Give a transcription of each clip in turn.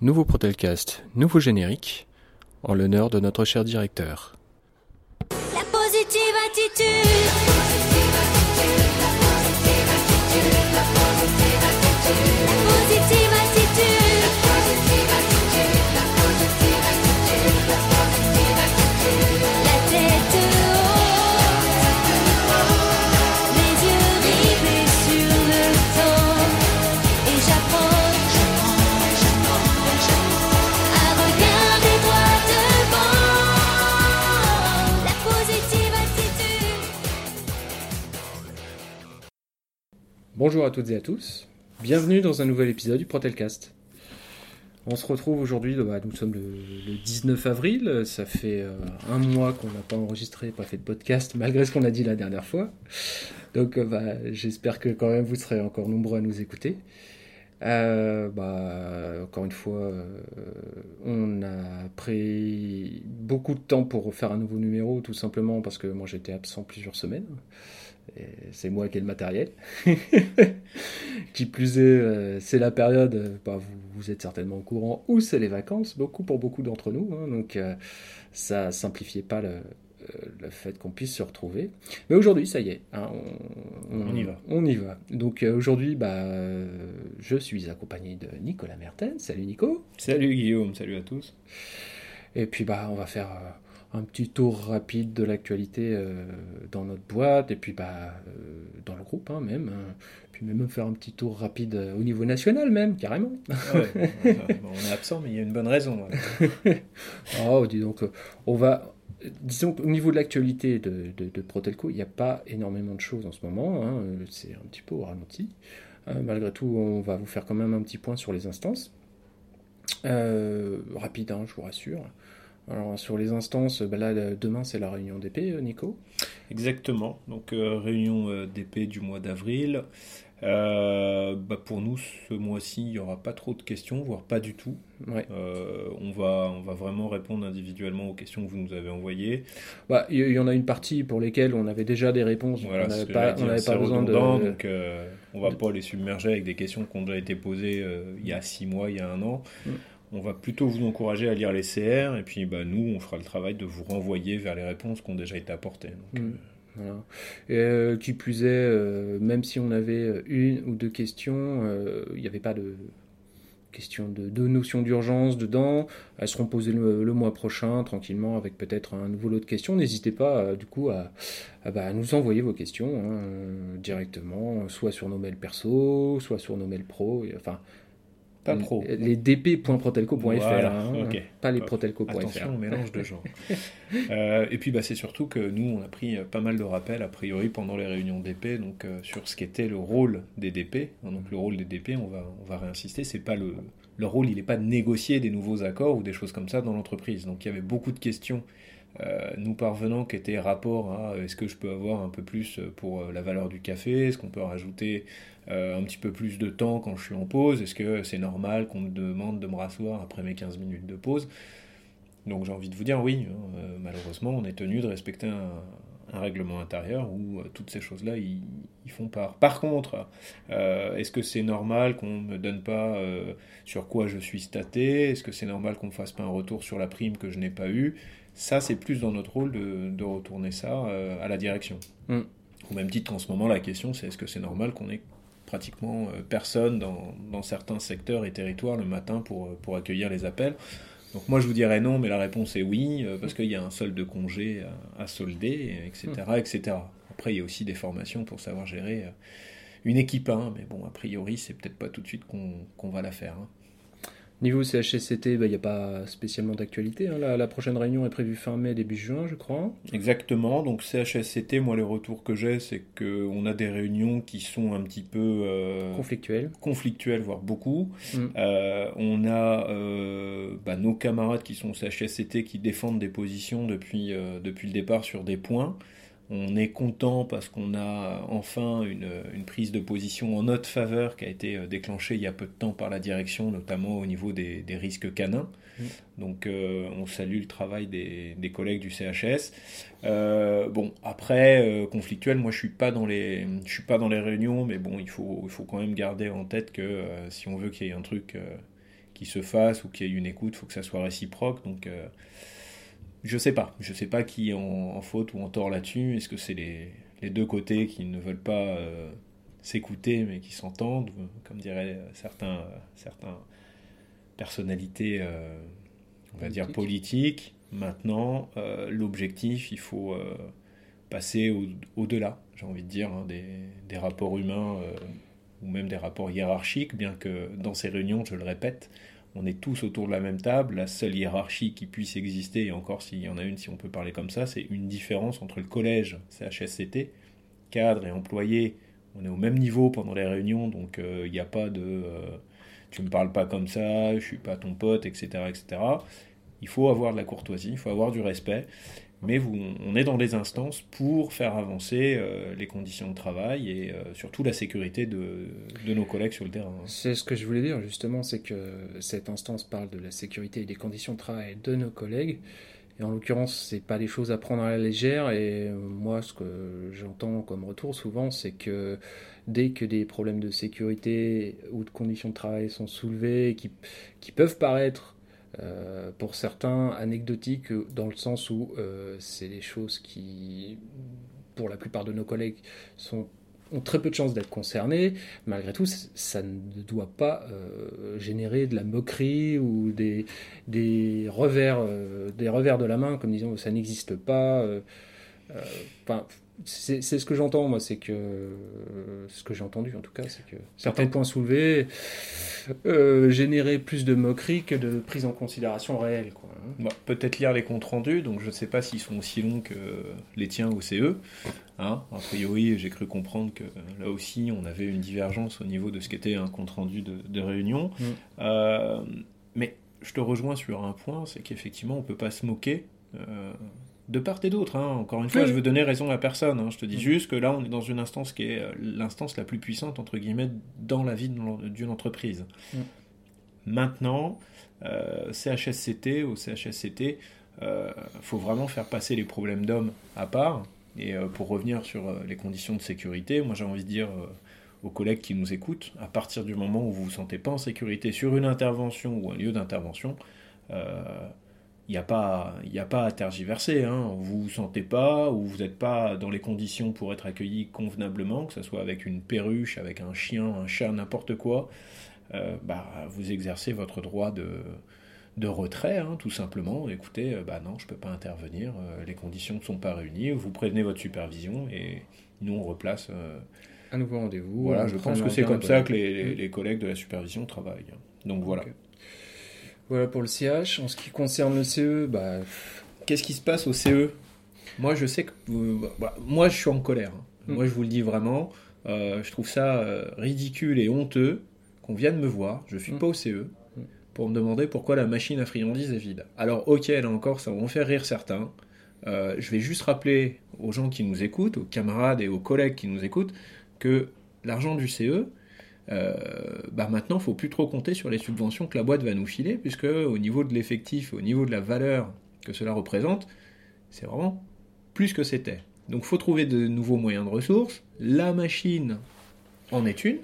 Nouveau Protelcast, nouveau générique, en l'honneur de notre cher directeur. La positive attitude. Bonjour à toutes et à tous, bienvenue dans un nouvel épisode du Protelcast. On se retrouve aujourd'hui, bah, nous sommes le, le 19 avril, ça fait euh, un mois qu'on n'a pas enregistré, pas fait de podcast, malgré ce qu'on a dit la dernière fois. Donc euh, bah, j'espère que quand même vous serez encore nombreux à nous écouter. Euh, bah, encore une fois, on a pris beaucoup de temps pour faire un nouveau numéro, tout simplement parce que moi j'étais absent plusieurs semaines. C'est moi qui ai le matériel. qui plus est, euh, c'est la période, euh, bah, vous, vous êtes certainement au courant, où c'est les vacances, beaucoup pour beaucoup d'entre nous. hein, donc euh, ça simplifiait pas le, euh, le fait qu'on puisse se retrouver. Mais aujourd'hui, ça y est, hein, on, On y va. On y va. Donc euh, aujourd'hui, bah, je suis accompagné de Nicolas Mertens. Salut Nico. Salut Guillaume, salut à tous. Et puis bah on va faire un petit tour rapide de l'actualité euh, dans notre boîte et puis bah euh, dans le groupe hein, même. hein. Puis même faire un petit tour rapide euh, au niveau national même carrément. Ouais, bon, on est absent, mais il y a une bonne raison. ouais. Oh dis donc on va disons qu'au niveau de l'actualité de, de, de Protelco il n'y a pas énormément de choses en ce moment. hein. C'est un petit peu au ralenti. Malgré tout on va vous faire quand même un petit point sur les instances. Rapide je vous rassure. Alors sur les instances, bah là le- demain c'est la réunion d'épée, euh, Nico. Exactement. Donc euh, réunion euh, d'épée du mois d'avril. Euh, bah, pour nous, ce mois-ci, il n'y aura pas trop de questions, voire pas du tout. Ouais. Euh, on, va, on va vraiment répondre individuellement aux questions que vous nous avez envoyées. Bah, il y, en a une partie pour lesquelles on avait déjà des réponses, Voilà, on n'avait pas, on besoin de. donc euh, on va de- pas les submerger avec des questions qui ont déjà été posées euh, il y a six mois, il y a un an. Mm. On va plutôt vous encourager à lire les CR et puis bah, nous, on fera le travail de vous renvoyer vers les réponses qui ont déjà été apportées. Donc, Mm. Voilà. Et, euh, qui plus est, euh, même si on avait une ou deux questions, euh, il n'y avait pas de question de, de notion d'urgence dedans. Elles seront posées le, le mois prochain, tranquillement, avec peut-être un nouveau lot de questions. N'hésitez pas, euh, du coup, à, à, bah, à nous envoyer vos questions hein, euh, directement, soit sur nos mails perso, soit sur nos mails pro. et- enfin, Pas pro. Les dp.protelco.fr, Voilà, hein, pas les protelco.fr. Attention au mélange de genres. Euh, et puis bah, c'est surtout que nous, on a pris euh, pas mal de rappels, a priori, pendant les réunions DP, donc euh, sur ce qu'était le rôle des DP. hein, Donc le rôle des DP, on va, on va réinsister, c'est pas le, le rôle, il n'est pas de négocier des nouveaux accords ou des choses comme ça dans l'entreprise. Donc il y avait beaucoup de questions, euh, nous parvenant, qui étaient rapport à est-ce que je peux avoir un peu plus pour la valeur du café, est-ce qu'on peut rajouter un petit peu plus de temps quand je suis en pause, est-ce que c'est normal qu'on me demande de me rasseoir après mes 15 minutes de pause? Donc j'ai envie de vous dire oui, hein, euh, malheureusement on est tenu de respecter un, un règlement intérieur où euh, toutes ces choses-là ils, font part. Par contre, euh, est-ce que c'est normal qu'on ne me donne pas euh, sur quoi je suis staté? Est-ce que c'est normal qu'on ne me fasse pas un retour sur la prime que je n'ai pas eue? Ça c'est plus dans notre rôle de, de retourner ça euh, à la direction. Mm. Au même titre qu'en ce moment la question c'est est-ce que c'est normal qu'on ait pratiquement euh, personne dans, dans certains secteurs et territoires le matin pour, euh, pour accueillir les appels donc moi je vous dirais non, mais la réponse est oui, euh, parce qu'il y a un solde de congé à, à solder, etc., etc. Après il y a aussi des formations pour savoir gérer une équipe 1, mais bon, a priori c'est peut-être pas tout de suite qu'on qu'on va la faire. hein. Niveau CHSCT, bah, il n'y a pas spécialement d'actualité. hein. La, la prochaine réunion est prévue fin mai, début juin, je crois. Exactement, donc CHSCT, moi les retours que j'ai, c'est qu'on a des réunions qui sont un petit peu euh, Conflictuel. conflictuelles, voire beaucoup. Mm. Euh, on a euh, bah, nos camarades qui sont au CHSCT qui défendent des positions depuis, depuis le départ sur des points. On est content parce qu'on a enfin une, une prise de position en notre faveur qui a été euh, déclenchée il y a peu de temps par la direction, notamment au niveau des, des risques canins. Mm. Donc euh, on salue le travail des, des collègues du CHS. Euh, bon, après, euh, conflictuel, moi je suis pas dans les, je suis pas dans les réunions, mais bon, il faut, il faut quand même garder en tête que si on veut qu'il y ait un truc qui se fasse ou qu'il y ait une écoute, il faut que ça soit réciproque. Donc, je sais pas. Je sais pas qui est en, en faute ou en tort là-dessus. Est-ce que c'est les, les deux côtés qui ne veulent pas euh, s'écouter mais qui s'entendent, comme diraient euh, certains, euh, certains personnalités, euh, on va dire politiques. Maintenant, euh, l'objectif, il faut euh, passer au- au-delà, j'ai envie de dire, hein, des, des rapports humains euh, ou même des rapports hiérarchiques, bien que dans ces réunions, je le répète, on est tous autour de la même table. La seule hiérarchie qui puisse exister, et encore s'il y en a une, si on peut parler comme ça, c'est une différence entre le collège CHSCT, cadre et employé. On est au même niveau pendant les réunions, donc euh, il n'y a pas de euh, tu me parles pas comme ça, je suis pas ton pote, etc., etc. Il faut avoir de la courtoisie, il faut avoir du respect, mais on est dans des instances pour faire avancer euh, les conditions de travail et euh, surtout la sécurité de, de nos collègues sur le terrain. C'est ce que je voulais dire justement, c'est que cette instance parle de la sécurité et des conditions de travail de nos collègues. Et en l'occurrence, c'est pas des choses à prendre à la légère. Et moi, ce que j'entends comme retour souvent, c'est que dès que des problèmes de sécurité ou de conditions de travail sont soulevés, qui, qui peuvent paraître euh, pour certains anecdotiques, dans le sens où euh, c'est des choses qui, pour la plupart de nos collègues, ont très peu de chances d'être concernés, malgré tout, ça ne doit pas euh, générer de la moquerie ou des, revers, euh, des revers de la main, comme disons ça n'existe pas. euh, euh, Enfin, c'est c'est ce que j'entends, moi, c'est que. euh, ce que j'ai entendu, en tout cas, c'est que certains points soulevés euh, généraient plus de moquerie que de prise en considération réelle, quoi. hein. Bon, Peut-être lire les comptes rendus, donc je ne sais pas s'ils sont aussi longs que les tiens au CE. Hein a priori, j'ai cru comprendre que là aussi, on avait une divergence au niveau de ce qu'était un compte rendu de, de réunion. Mm. Euh, mais je te rejoins sur un point, c'est qu'effectivement, on ne peut pas se moquer. De part et d'autre, hein. encore une fois, Oui. je veux donner raison à personne. hein. Je te dis Mm. juste que là, on est dans une instance qui est euh, l'instance la plus puissante, entre guillemets, dans la vie d'une entreprise. Mm. Maintenant, euh, CHSCT au CHSCT, euh, faut vraiment faire passer les problèmes d'hommes à part. Et euh, pour revenir sur les conditions de sécurité, moi j'ai envie de dire aux collègues qui nous écoutent, à partir du moment où vous vous sentez pas en sécurité sur une intervention ou un lieu d'intervention, il n'y a, pas- y a pas à tergiverser. Hein. Vous vous sentez pas ou vous n'êtes pas dans les conditions pour être accueilli convenablement, que ce soit avec une perruche, avec un chien, un chat, n'importe quoi, euh, bah, vous exercez votre droit de, de retrait, hein, tout simplement. Écoutez, euh, bah non, je peux pas intervenir, euh, les conditions ne sont pas réunies, vous prévenez votre supervision et nous on replace. euh, Un nouveau rendez-vous. voilà, je pense que c'est comme ça que les, les- les collègues de la supervision travaillent. Donc voilà. Voilà pour le CH. En ce qui concerne le CE, bah, Qu'est-ce qui se passe au CE Moi, je sais que. euh, bah, moi, je suis en colère. hein. Mm. Moi, je vous le dis vraiment. euh, je trouve ça euh, ridicule et honteux qu'on vienne me voir. Je suis Mm. pas au CE. Pour me demander pourquoi la machine à friandises est vide. Alors, ok, là encore, ça va en faire rire certains. Euh, je vais juste rappeler aux gens qui nous écoutent, aux camarades et aux collègues qui nous écoutent, que l'argent du CE, euh, bah maintenant, il faut plus trop compter sur les subventions que la boîte va nous filer, puisque au niveau de l'effectif, au niveau de la valeur que cela représente, c'est vraiment plus que c'était. Donc, faut trouver de nouveaux moyens de ressources. La machine en est une,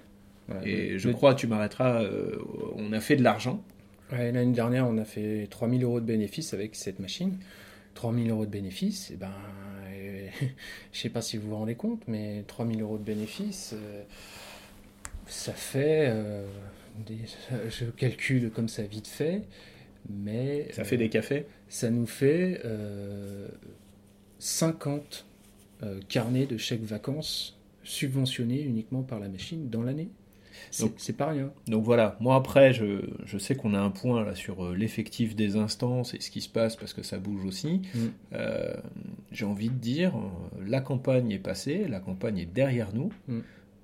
et je crois, tu m'arrêteras, euh, on a fait de l'argent. Ouais, L'année dernière, on a fait 3000 euros de bénéfices avec cette machine. 3000 euros de bénéfices, et ben, euh, je sais pas si vous vous rendez compte, mais 3000 euros de bénéfices, euh, ça fait, euh, des- je calcule comme ça vite fait, mais Ça euh, fait des cafés? ça nous fait euh, 50 euh, carnets de chèques vacances subventionnés uniquement par la machine dans l'année. C'est Donc- c'est pas rien. Donc voilà, moi après, je, je sais qu'on a un point là sur euh, l'effectif des instances et ce qui se passe parce que ça bouge aussi. Mm. Euh, J'ai envie de dire, euh, la campagne est passée, la campagne est derrière nous. Mm.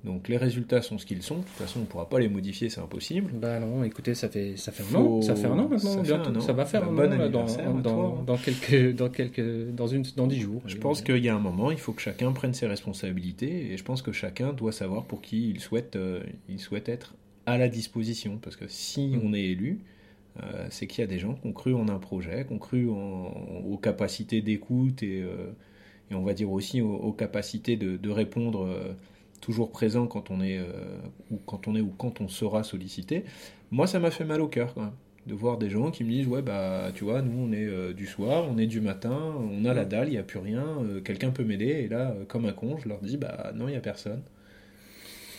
Donc les résultats sont ce qu'ils sont. De toute façon, on ne pourra pas les modifier, c'est impossible. Bah non, écoutez, ça fait ça fait un an, ça fait un an maintenant, ça fait bientôt. un an. Ça va faire Bah, un bon an là, dans, à dans, toi. dans quelques dans quelques dans une dans dix jours. Je pense qu'il y a un moment, il faut que chacun prenne ses responsabilités et je pense que chacun doit savoir pour qui il souhaite, euh, il souhaite être à la disposition. Parce que si Mm. on est élu, euh, c'est qu'il y a des gens qui ont cru en un projet, qui ont cru en- aux capacités d'écoute et, euh, et on va dire aussi aux, aux capacités de, de répondre toujours présent quand on est, euh, ou quand on est ou quand on sera sollicité. Moi, ça m'a fait mal au cœur quand même de voir des gens qui me disent ouais bah tu vois nous on est euh, du soir, on est du matin, on a la dalle, il n'y a plus rien, euh, quelqu'un peut m'aider et là euh, comme un con je leur dis bah non il n'y a personne.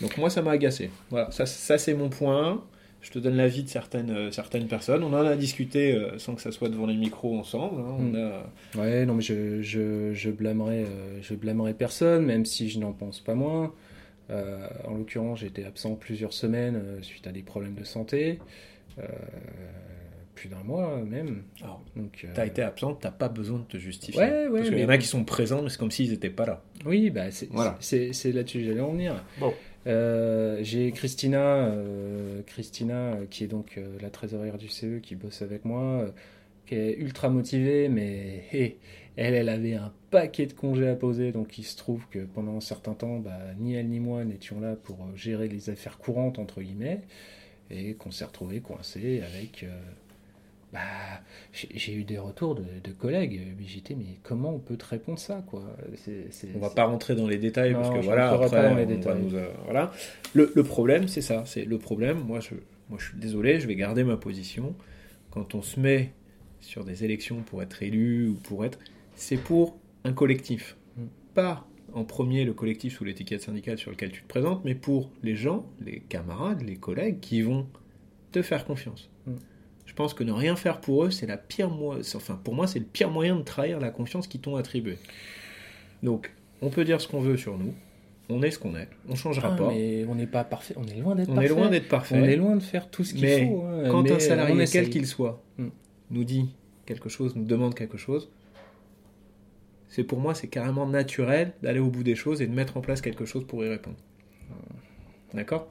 Donc moi ça m'a agacé. Voilà ça, ça c'est mon point. Je te donne l'avis de certaines, certaines personnes. On en a discuté sans que ça soit devant les micros ensemble. hein. On Mm. a, Ouais, non, mais je, je, je, blâmerai, je blâmerai personne, même si je n'en pense pas moins. Euh, en l'occurrence, été absent plusieurs semaines euh, suite à des problèmes de santé. Euh, plus d'un mois même. Alors, Donc, T'as été absent, t'as pas besoin de te justifier. Ouais, ouais, Parce qu'il y en a qui sont présents, mais c'est comme s'ils n'étaient pas là. Oui, bah, c'est Voilà. c'est- c'est là-dessus que j'allais en venir. Bon. Euh, j'ai Christina, euh, Christina qui est donc euh, la trésorière du CE qui bosse avec moi, qui est ultra motivée, mais elle, elle avait un paquet de congés à poser, donc il se trouve que pendant un certain temps, bah, ni elle ni moi n'étions là pour euh, gérer les affaires courantes, entre guillemets, et qu'on s'est retrouvé coincé avec... euh, bah, j'ai eu des retours de, de collègues, mais j'étais, mais comment on peut te répondre ça, quoi? C'est- c'est- On va pas rentrer dans les détails Non, parce que voilà, après, pas dans les on va détails. nous, euh, voilà. Le, le problème, c'est ça. C'est le problème. Moi, je, moi, je suis désolé. Je vais garder ma position. Quand on se met sur des élections pour être élu ou pour être, c'est pour un collectif, pas en premier le collectif sous l'étiquette syndicale sur lequel tu te présentes, mais pour les gens, les camarades, les collègues qui vont te faire confiance. Mm. Je pense que ne rien faire pour eux, c'est la pire mo- enfin pour moi, c'est le pire moyen de trahir la confiance qu'ils t'ont attribuée. Donc, on peut dire ce qu'on veut sur nous. On est ce qu'on est. On changera Ah, pas. mais on n'est pas parfait, on est loin d'être On parfait. est loin d'être parfait. On est loin de faire tout ce qu'il faut. hein, Quand mais un on salarié, quel qu'il soit, Mm. nous dit quelque chose, nous demande quelque chose, c'est pour moi, c'est carrément naturel d'aller au bout des choses et de mettre en place quelque chose pour y répondre. D'accord?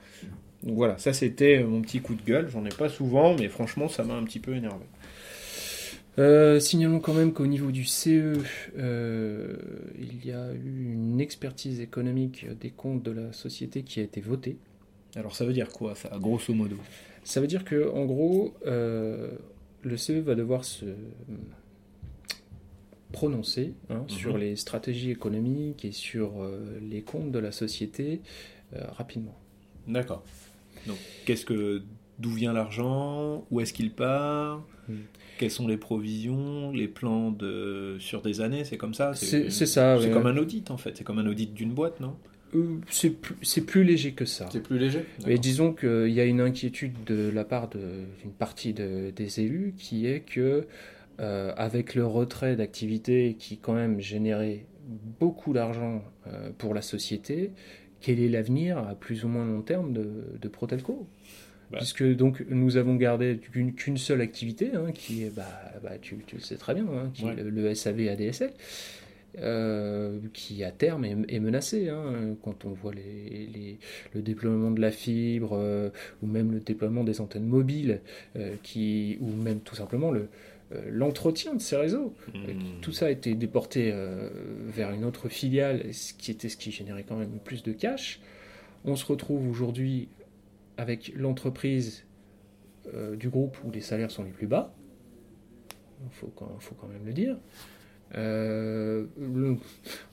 Donc voilà, ça c'était mon petit coup de gueule. J'en ai pas souvent, mais franchement, ça m'a un petit peu énervé. Euh, signalons quand même qu'au niveau du CE, euh, il y a eu une expertise économique des comptes de la société qui a été votée. Alors ça veut dire quoi, ça, grosso modo? Ça veut dire que, en gros, euh, le CE va devoir se prononcer hein, sur les stratégies économiques et sur euh, les comptes de la société euh, rapidement. D'accord. Donc, qu'est-ce que, d'où vient l'argent? Où est-ce qu'il part? Mm. Quelles sont les provisions, les plans de sur des années? C'est comme ça C'est c'est ça. C'est ouais. comme un audit en fait. C'est comme un audit d'une boîte, non? Euh, c'est plus, c'est plus léger que ça. plus léger? Mais disons qu'il y a une inquiétude de la part d'une partie de- des élus qui est que, euh, avec le retrait d'activités qui quand même générait beaucoup d'argent euh, pour la société, quel est l'avenir à plus ou moins long terme de, de Protelco Bah. Puisque donc nous avons gardé qu'une seule activité, hein, qui est, bah, bah, tu, tu le sais très bien, hein, qui Ouais. est le, le SAV ADSL, euh, qui à terme est, est menacé. hein, quand on voit les, les- le déploiement de la fibre, euh, ou même le déploiement des antennes mobiles, euh, qui, ou même tout simplement le, l'entretien de ces réseaux. Hmm. Euh, Tout ça a été déporté euh, vers une autre filiale, ce qui était ce qui générait quand même plus de cash. On se retrouve aujourd'hui avec l'entreprise euh, du groupe où les salaires sont les plus bas. Il faut, quand- faut quand même le dire. Euh, le-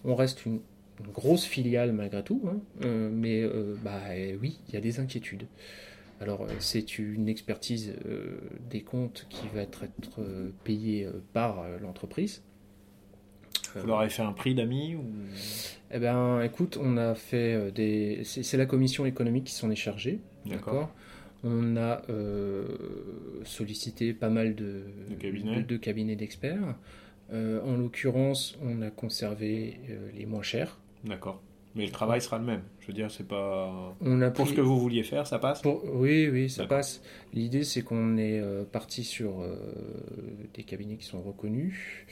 on reste une, une grosse filiale malgré tout, hein, euh, mais euh, bah, euh, oui, il y a des inquiétudes. Alors, euh, c'est une expertise euh, des comptes qui va être, être euh, payée par l'entreprise. Vous leur avez fait un prix d'amis ou... Eh ben, écoute, on a fait des. C'est c'est la commission économique qui s'en est chargée. D'accord? On a euh, sollicité pas mal de, De cabinets. de- de cabinets d'experts. Euh, en l'occurrence, on a conservé euh, les moins chers. D'accord. Mais le travail sera le même. Je veux dire, c'est pas. On a Pour pris- ce que vous vouliez faire, ça passe Pour- Oui, oui, ça passe. L'idée, c'est qu'on est euh, parti sur euh, des cabinets qui sont reconnus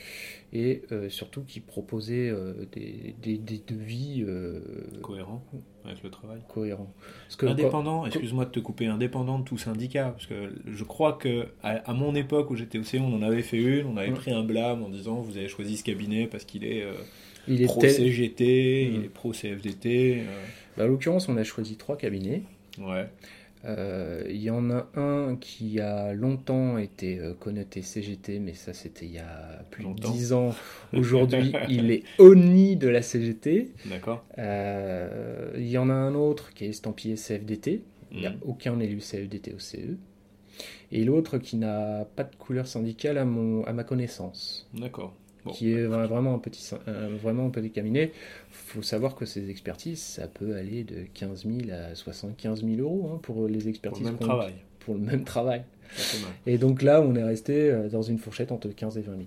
et euh, surtout qui proposaient des, des, des devis euh, Cohérent avec le travail. cohérents. Parce que Indépendant, excuse-moi de te couper, indépendant de tout syndicat, parce que je crois que à, à mon époque où j'étais au C, on en avait fait une, on avait Mm. pris un blâme en disant vous avez choisi ce cabinet parce qu'il est euh, il pro était. CGT, Mm. il est pro CFDT. Bah, en l'occurrence, on a choisi trois cabinets. euh, ouais. Euh, Il y en a un qui a longtemps été euh, connoté CGT, mais ça c'était il y a plus Longtemps. de 10 ans. Aujourd'hui, il est ONI de la CGT. D'accord. Euh, Il y en a un autre qui est estampillé CFDT. Il n'y a Mhm. aucun élu CFDT au CE. Et l'autre qui n'a pas de couleur syndicale à, mon, à ma connaissance, D'accord. Bon. qui est vra- vraiment un petit, un- vraiment un petit cabinet. faut savoir que ces expertises, ça peut aller de 15 000 à 75 000 euros hein, pour les Pour expertises. le même travail. Pour le même travail. Et donc là, on est resté euh, dans une fourchette entre 15 et 20 000.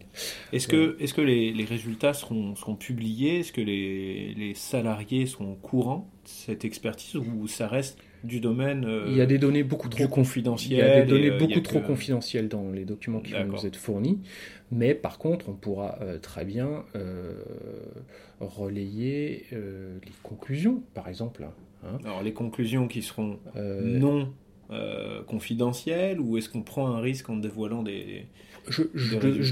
Est-ce que, est que les, les résultats seront, seront publiés? Est-ce que les, les salariés seront au courant de cette expertise ou ça reste du domaine euh, Il y a des données beaucoup trop Il confidentiel y a des données euh, il beaucoup trop que- confidentielles dans les documents qui vont nous être fournis, mais par contre, on pourra euh, très bien euh, relayer euh, les conclusions, par exemple. hein. Alors les conclusions qui seront Euh, non euh, confidentielles ou est-ce qu'on prend un risque en dévoilant des... je,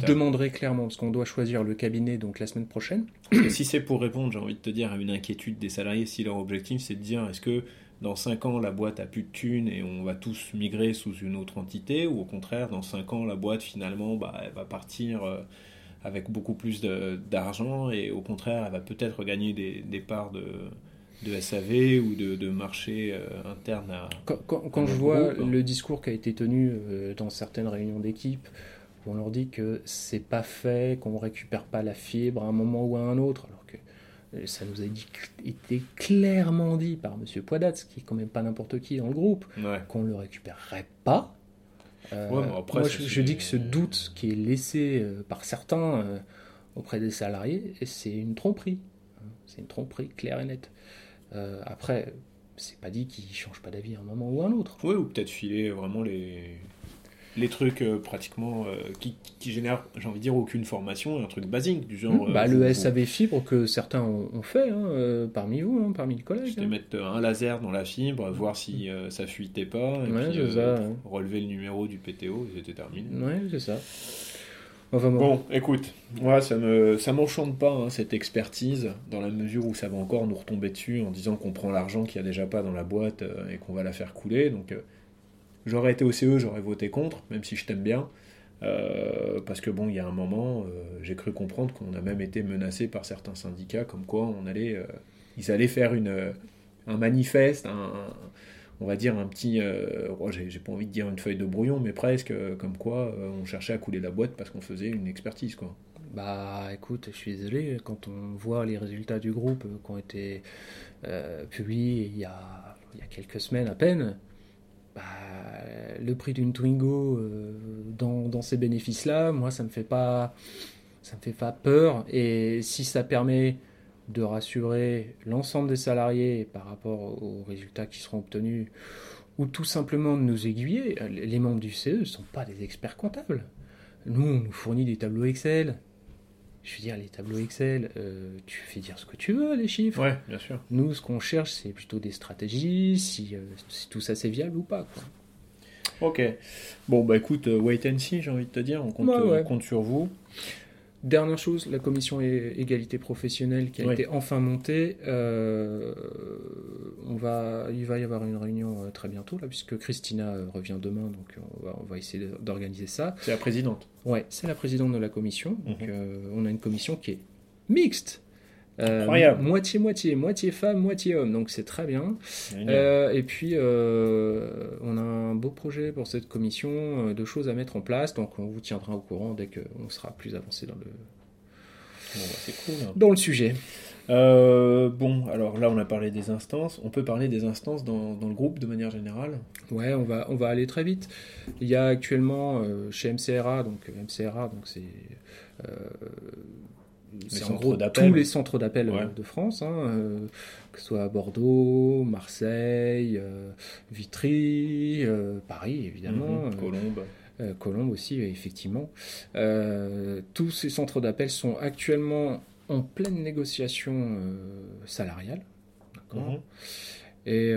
demanderai clairement, parce qu'on doit choisir le cabinet donc la semaine prochaine. Parce que si c'est pour répondre, j'ai envie de te dire, à une inquiétude des salariés, si leur objectif c'est de dire est-ce que dans 5 ans la boîte a plus de thunes et on va tous migrer sous une autre entité ou au contraire dans 5 ans la boîte finalement bah, elle va partir euh, avec beaucoup plus d'argent et au contraire elle va peut-être gagner des, des parts de, de SAV ou de, de marché euh, interne à... Quand, quand- quand Dans je vois groupe. le discours qui a été tenu euh, dans certaines réunions d'équipe, où on leur dit que c'est pas fait, qu'on récupère pas la fibre à un moment ou à un autre, alors ça nous a dit- été clairement dit par M. Poidat, qui est quand même pas n'importe qui dans le groupe, Ouais. qu'on le récupérerait pas. Euh, Ouais, mais après, moi, je, dis que ce doute qui est laissé euh, par certains euh, auprès des salariés, c'est une tromperie. hein. C'est une tromperie claire et nette. Euh, après, c'est pas dit qu'ils changent pas d'avis à un moment ou à un autre. Oui, ou peut-être filer vraiment les, les trucs euh, pratiquement euh, qui, qui génèrent, j'ai envie de dire, aucune formation, un truc basique du genre. bah, euh, le vous- SAV fibre que certains ont, ont fait hein, parmi vous, hein, parmi les collègues. C'était hein. mettre un laser dans la fibre, voir si euh, ça fuitait pas, et Ouais, puis ça, relever le numéro du PTO, et c'était terminé. Ouais, c'est ça. Enfin bon. Écoute, moi ça me ça m'enchante pas hein, cette expertise dans la mesure où ça va encore nous retomber dessus en disant qu'on prend l'argent qu'il y a déjà pas dans la boîte euh, et qu'on va la faire couler. Donc euh, j'aurais été au CE, j'aurais voté contre, même si je t'aime bien. Euh, parce que bon, il y a un moment, euh, j'ai cru comprendre qu'on a même été menacé par certains syndicats, comme quoi on allait, euh, ils allaient faire une, un manifeste, un, on va dire un petit, oh, j'ai pas envie de dire une feuille de brouillon, mais presque, comme quoi on cherchait à couler la boîte parce qu'on faisait une expertise, quoi. Bah écoute, je suis désolé, quand on voit les résultats du groupe qui ont été publiés il y, a, il y a quelques semaines à peine, bah, le prix d'une Twingo euh, dans, dans ces bénéfices-là, moi ça me fait pas ça me fait pas peur et si ça permet de rassurer l'ensemble des salariés par rapport aux résultats qui seront obtenus ou tout simplement de nous aiguiller, les membres du CE ne sont pas des experts comptables. Nous, on nous fournit des tableaux Excel. Je veux dire, les tableaux Excel, euh, tu fais dire ce que tu veux, les chiffres. Ouais, bien sûr. Nous, ce qu'on cherche, c'est plutôt des stratégies, si, euh, si tout ça c'est viable ou pas. Quoi. Ok. Bon, bah écoute, euh, wait and see, j'ai envie de te dire, on compte, ouais. on compte sur vous. Dernière chose, la commission égalité professionnelle qui a été enfin montée. euh, on va, il va y avoir une réunion euh, très bientôt, là, puisque Christina euh, revient demain, donc on va, on va essayer d'organiser ça. C'est la présidente. Ouais, c'est la présidente de la commission. Donc, Mhm. euh, on a une commission qui est mixte. Euh, Incroyable. Moitié-moitié, moitié femme, moitié homme, donc c'est très bien. Euh, et puis, euh, on a un beau projet pour cette commission, euh, de choses à mettre en place, donc on vous tiendra au courant dès qu'on sera plus avancé dans le, Bon, bah, cool. dans le sujet. Bon, alors là, on a parlé des instances. On peut parler des instances dans, dans le groupe de manière générale? Ouais, on va, on va aller très vite. Il y a actuellement chez MCRA, donc MCRA, donc c'est c'est en gros tous les centres d'appel euh, Ouais. de France, hein, euh, que ce soit à Bordeaux, Marseille, euh, Vitry, euh, Paris évidemment, Mhm, euh, Colombe. euh, Colombe aussi, effectivement. Tous ces centres d'appel sont actuellement en pleine négociation salariale. D'accord Mhm. Et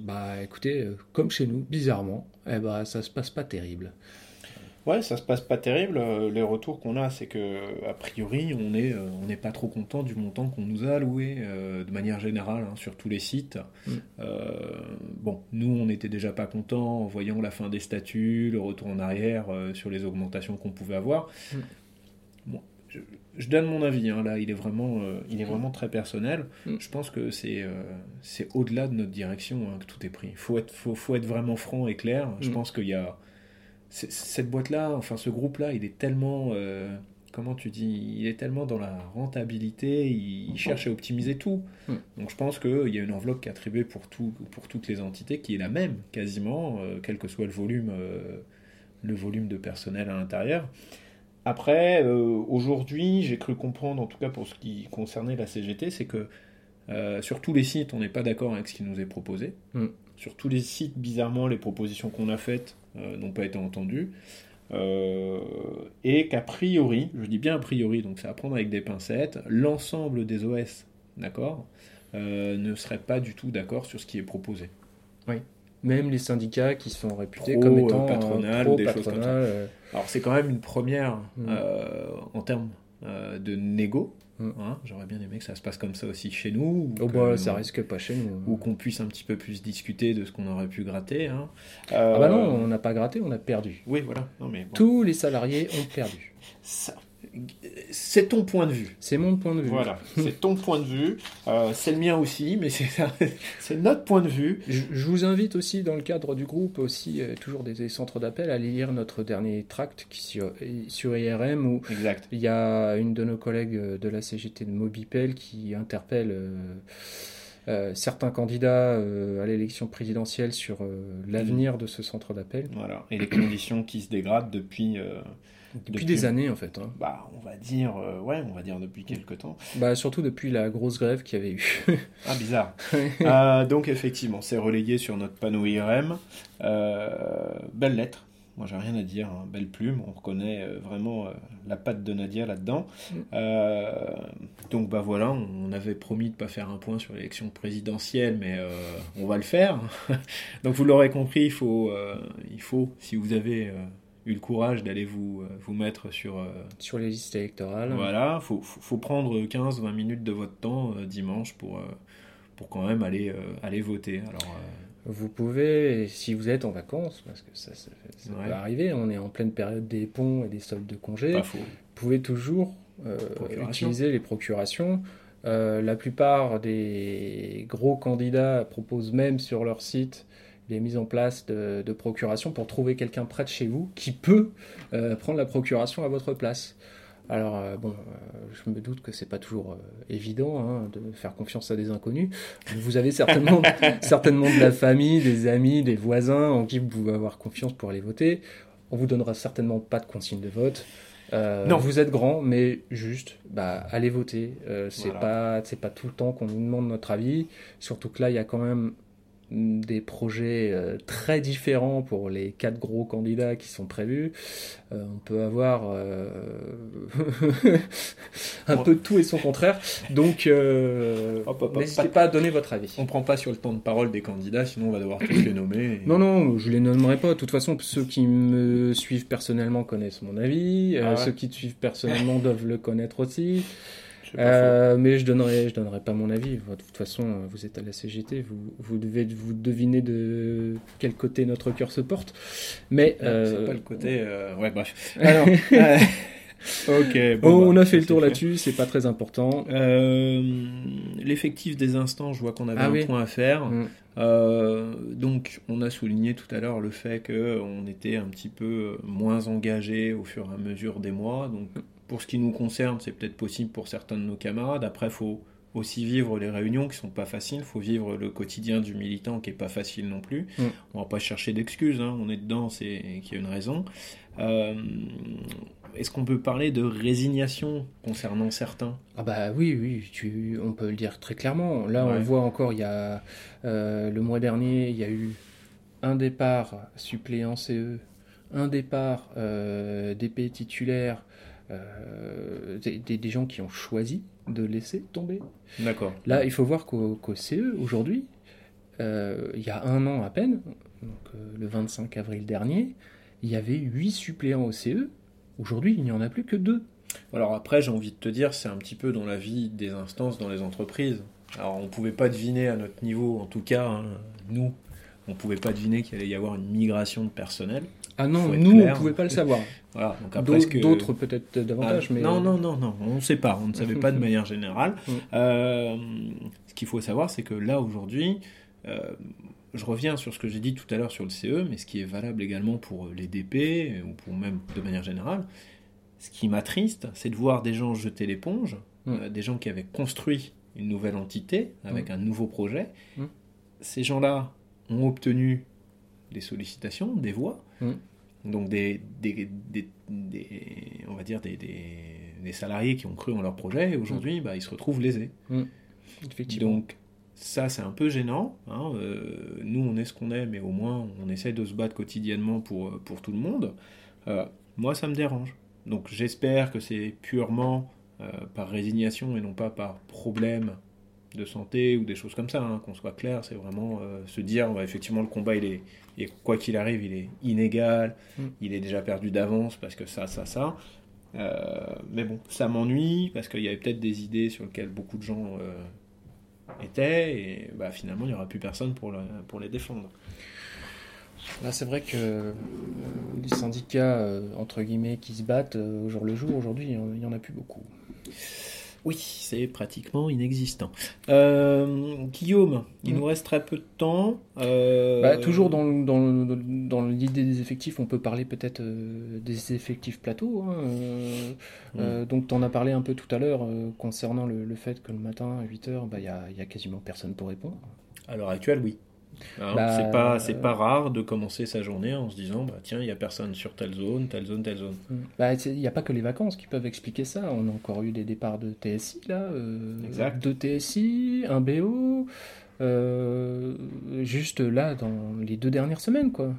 bah écoutez, comme chez nous, bizarrement, eh bah, ça se passe pas terrible. Ouais, ça se passe pas terrible. Euh, Les retours qu'on a, c'est que a priori, on est, euh, on n'est pas trop content du montant qu'on nous a alloué euh, de manière générale hein, sur tous les sites. Mm. Euh, bon, nous, on n'était déjà pas contents en voyant la fin des statuts, le retour en arrière euh, sur les augmentations qu'on pouvait avoir. Mm. Bon, je, je donne mon avis. hein, là, il est vraiment, il est vraiment très personnel. Mm. Je pense que c'est, c'est au-delà de notre direction hein, que tout est pris. Faut être, faut, faut être vraiment franc et clair. Je Mm. pense qu'il y a cette boîte-là, enfin ce groupe-là, il est tellement, euh, comment tu dis, il est tellement dans la rentabilité, il, il cherche à optimiser tout. Mm. Donc je pense qu'il y a une enveloppe qui est attribuée pour, tout, pour toutes les entités qui est la même, quasiment, euh, quel que soit le volume, euh, le volume de personnel à l'intérieur. Après, aujourd'hui, j'ai cru comprendre, en tout cas pour ce qui concernait la CGT, c'est que sur tous les sites, on n'est pas d'accord avec ce qui nous est proposé. Mm. Sur tous les sites, bizarrement, les propositions qu'on a faites n'ont pas été entendues. Euh, et qu'a priori, je dis bien a priori, donc c'est à prendre avec des pincettes, l'ensemble des OS, d'accord, euh, ne serait pas du tout d'accord sur ce qui est proposé. Même les syndicats qui sont réputés Pro, comme euh, étant patronal pro, ou des choses comme ça. euh, Alors c'est quand même une première Mm. euh, en termes euh, de négo. Mm. hein. J'aurais bien aimé que ça se passe comme ça aussi chez nous. ou Oh que- bah, ça risque pas chez nous. ou qu'on puisse un petit peu plus discuter de ce qu'on aurait pu gratter. hein. Ah bah non, Euh, on n'a pas gratté, on a perdu. Oui, voilà. Non, mais bon. Tous les salariés ont perdu. Ça- C'est ton point de vue. C'est mon point de vue. Voilà, c'est ton point de vue. Euh, c'est le mien aussi, mais c'est notre point de vue. Je, je vous invite aussi, dans le cadre du groupe, aussi, euh, toujours des, des centres d'appel, à lire notre dernier tract qui, sur, sur IRM où Exact. il y a une de nos collègues euh, de la CGT de Mobipel qui interpelle euh, euh, certains candidats euh, à l'élection présidentielle sur euh, l'avenir de ce centre d'appel. Voilà. Et les conditions qui se dégradent depuis, euh, Depuis, Depuis- des années, en fait. hein. bah, on va dire, euh, ouais, on va dire depuis quelques temps. Bah, surtout depuis la grosse grève qu'il y avait eu. Ah, bizarre. Euh, donc, effectivement, c'est relayé sur notre panneau IRM. Euh, belle lettre. Moi, j'ai rien à dire. hein. Belle plume. On reconnaît vraiment la patte de Nadia là-dedans. Mm. Donc, bah voilà, on, avait promis de pas faire un point sur l'élection présidentielle, mais on va le faire. donc, vous l'aurez compris, il faut, il faut, si vous avez eu le courage d'aller vous, euh, vous mettre sur. euh, sur les listes électorales. voilà, faut, faut, faut prendre 15-20 minutes de votre temps euh, dimanche pour, euh, pour quand même aller, aller voter. Alors, Vous pouvez, si vous êtes en vacances, parce que ça, ça, ça Ouais. peut arriver, on est en pleine période des ponts et des soldes de congés, vous pouvez toujours utiliser les procurations. La plupart des gros candidats proposent même sur leur site des mises en place de, de procuration pour trouver quelqu'un près de chez vous qui peut euh, prendre la procuration à votre place. Alors euh, bon, euh, je me doute que c'est pas toujours euh, évident hein, de faire confiance à des inconnus. Vous avez certainement, certainement de la famille, des amis, des voisins en qui vous pouvez avoir confiance pour aller voter. On vous donnera certainement pas de consigne de vote. Non. Vous êtes grand, mais juste, bah, allez voter. C'est Voilà. pas, c'est pas tout le temps qu'on nous demande notre avis. Surtout que là, il y a quand même des projets euh, très différents pour les quatre gros candidats qui sont prévus. Euh, on peut avoir euh, un peu de tout et son contraire. Donc, euh, n'hésitez pas- à donner votre avis. On prend pas sur le temps de parole des candidats, sinon on va devoir tous les nommer. et- Non, non, je les nommerai pas. De toute façon, ceux qui me suivent personnellement connaissent mon avis. Euh, Ah ouais. Ceux qui te suivent personnellement doivent le connaître aussi. Euh, mais je donnerai, je donnerai pas mon avis. De toute façon, vous êtes à la CGT, vous, vous devez vous deviner de quel côté notre cœur se porte. Mais euh, C'est pas le côté. euh, Ouais, bref. alors, Euh, ok. bon, on bah, a fait le tour là-dessus, c'est pas très important. Euh, L'effectif des instants, je vois qu'on avait Ah un oui. point à faire. Mm. Euh, donc, on a souligné tout à l'heure le fait qu'on était un petit peu moins engagé au fur et à mesure des mois. Donc, pour ce qui nous concerne, c'est peut-être possible pour certains de nos camarades. Après, il faut aussi vivre les réunions qui sont pas faciles. Il faut vivre le quotidien du militant qui est pas facile non plus. Mm. On va pas chercher d'excuses. hein. On est dedans, c'est qu'il y a une raison. Euh, Est-ce qu'on peut parler de résignation concernant certains? Ah bah oui, oui, tu, on peut le dire très clairement. Là, Ouais. on voit encore, il y a euh, le mois dernier, il y a eu un départ suppléant CE, un départ euh, DP titulaire, euh, des, des- des gens qui ont choisi de laisser tomber. D'accord. Là, il faut voir qu'au CE, aujourd'hui, euh, il y a un an à peine, donc, euh, le 25 avril dernier, il y avait 8 suppléants au CE. Aujourd'hui, il n'y en a plus que 2. Alors après, j'ai envie de te dire, c'est un petit peu dans la vie des instances, dans les entreprises. Alors on pouvait pas deviner à notre niveau, en tout cas, hein, nous, on pouvait pas deviner qu'il allait y avoir une migration de personnel. Ah non, nous, clair. on ne pouvait pas le savoir. Voilà, donc après, D'autres que- d'autres peut-être Ah, davantage, mais... Non, non, non, non, on ne sait pas, on ne savait pas de manière générale. Mm. Euh, ce qu'il faut savoir, c'est que là, aujourd'hui, euh, je reviens sur ce que j'ai dit tout à l'heure sur le CE, mais ce qui est valable également pour les DP, ou pour même de manière générale, ce qui m'attriste, c'est de voir des gens jeter l'éponge, Mm. euh, des gens qui avaient construit une nouvelle entité avec un nouveau projet. Mm. Ces gens-là ont obtenu des sollicitations, des voix, Mm. donc des, des, des- des- on va dire des, salariés qui ont cru en leur projet, et aujourd'hui, bah, ils se retrouvent lésés. Effectivement. Donc ça, c'est un peu gênant. hein, euh, nous, on est ce qu'on est, mais au moins, on essaie de se battre quotidiennement pour, euh, pour tout le monde. Euh, moi, ça me dérange. Donc j'espère que c'est purement euh, par résignation et non pas par problème de santé ou des choses comme ça, hein, qu'on soit clair, c'est vraiment euh, se dire, ouais, effectivement, le combat, il est, et quoi qu'il arrive, il est inégal, Mm. il est déjà perdu d'avance parce que ça, ça, ça. Euh, mais bon, ça m'ennuie parce qu'il y avait peut-être des idées sur lesquelles beaucoup de gens euh, étaient et bah, finalement il n'y aura plus personne pour, le- pour les défendre. Là, c'est vrai que les syndicats, entre guillemets, qui se battent au jour le jour, aujourd'hui, il n'y en a plus beaucoup. Oui, c'est pratiquement inexistant. Euh, Guillaume, il Mm. nous reste très peu de temps. Euh, Bah, toujours dans, dans, dans l'idée des effectifs, on peut parler peut-être euh, des effectifs plateaux. hein, Mm. donc, tu en as parlé un peu tout à l'heure concernant le, le fait que le matin, à 8h, il n'y a, y a quasiment personne pour répondre. À l'heure actuelle, oui. Hein, Bah, c'est pas, c'est euh, pas rare de commencer sa journée en se disant bah, tiens, il n'y a personne sur telle zone, telle zone, telle zone. Bah, Il n'y a pas que les vacances qui peuvent expliquer ça. On a encore eu des départs de TSI, là. euh, Exact. Deux TSI, un BO. euh, juste là, dans les deux dernières semaines, quoi.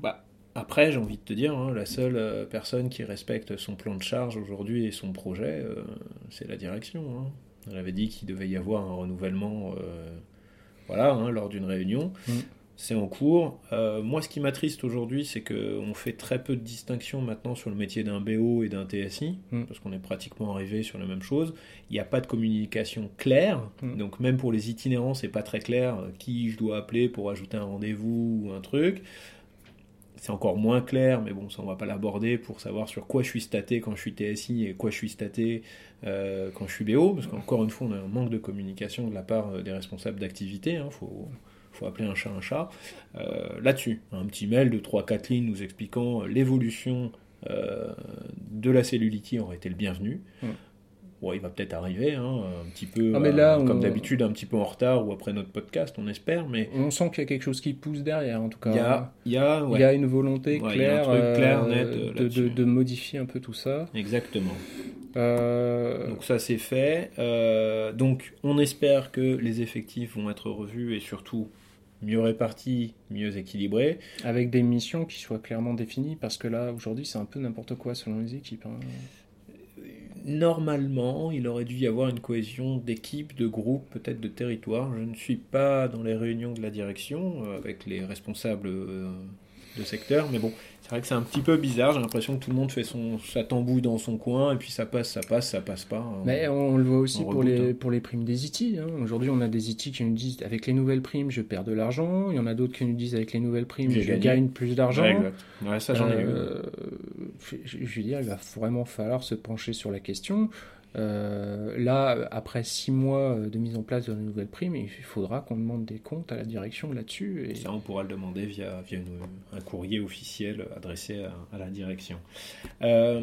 Bah, après, j'ai envie de te dire, hein, la seule euh, personne qui respecte son plan de charge aujourd'hui et son projet, euh, c'est la direction. hein. Elle avait dit qu'il devait y avoir un renouvellement voilà, hein, lors d'une réunion. Mm. C'est en cours. Euh, moi, ce qui m'attriste aujourd'hui, c'est qu'on fait très peu de distinction maintenant sur le métier d'un BO et d'un TSI, Mm. parce qu'on est pratiquement arrivé sur la même chose. Il n'y a pas de communication claire, Mm. donc même pour les itinérants, c'est pas très clair euh, qui je dois appeler pour ajouter un rendez-vous ou un truc. C'est encore moins clair, mais bon, ça on va pas l'aborder pour savoir sur quoi je suis staté quand je suis TSI et quoi je suis staté euh, quand je suis BO, parce qu'encore une fois, on a un manque de communication de la part euh, des responsables d'activité. Il faut, faut appeler un chat un chat. Euh, Là-dessus, un petit mail de 3-4 lignes nous expliquant l'évolution de la cellulite aurait été le bienvenu. Mm. Bon, il va peut-être arriver, hein, un petit peu, Ah, mais là, euh, on- comme d'habitude, un petit peu en retard ou après notre podcast, on espère, mais On sent qu'il y a quelque chose qui pousse derrière, en tout cas. il y a, il y a, ouais, Il y a une volonté Ouais, un claire, clair, euh, net, euh, de, de, là-dessus. de modifier un peu tout ça. exactement. Euh, Donc ça c'est fait. Donc on espère que les effectifs vont être revus et surtout mieux répartis, mieux équilibrés. avec des missions qui soient clairement définies, parce que là, aujourd'hui, c'est un peu n'importe quoi selon les équipes. hein. Normalement, il aurait dû y avoir une cohésion d'équipe, de groupe, peut-être de territoire. Je ne suis pas dans les réunions de la direction euh, avec les responsables euh, de secteur, mais bon, c'est vrai que c'est un petit peu bizarre. J'ai l'impression que tout le monde fait son, sa tambouille dans son coin et puis ça passe, ça passe, ça passe pas. hein. Mais on le voit aussi pour les, pour les primes des IT. hein. Aujourd'hui, on a des IT qui nous disent avec les nouvelles primes, je perds de l'argent. Il y en a d'autres qui nous disent avec les nouvelles primes, je gagné. gagne plus d'argent. Ouais, exact. Ouais, ça j'en ai eu. Euh, je, je veux dire, il va vraiment falloir se pencher sur la question. Euh, là, après six mois de mise en place de la nouvelle prime, il faudra qu'on demande des comptes à la direction là-dessus. Et... Ça, on pourra le demander via, via une- un courrier officiel adressé à, à la direction. Euh,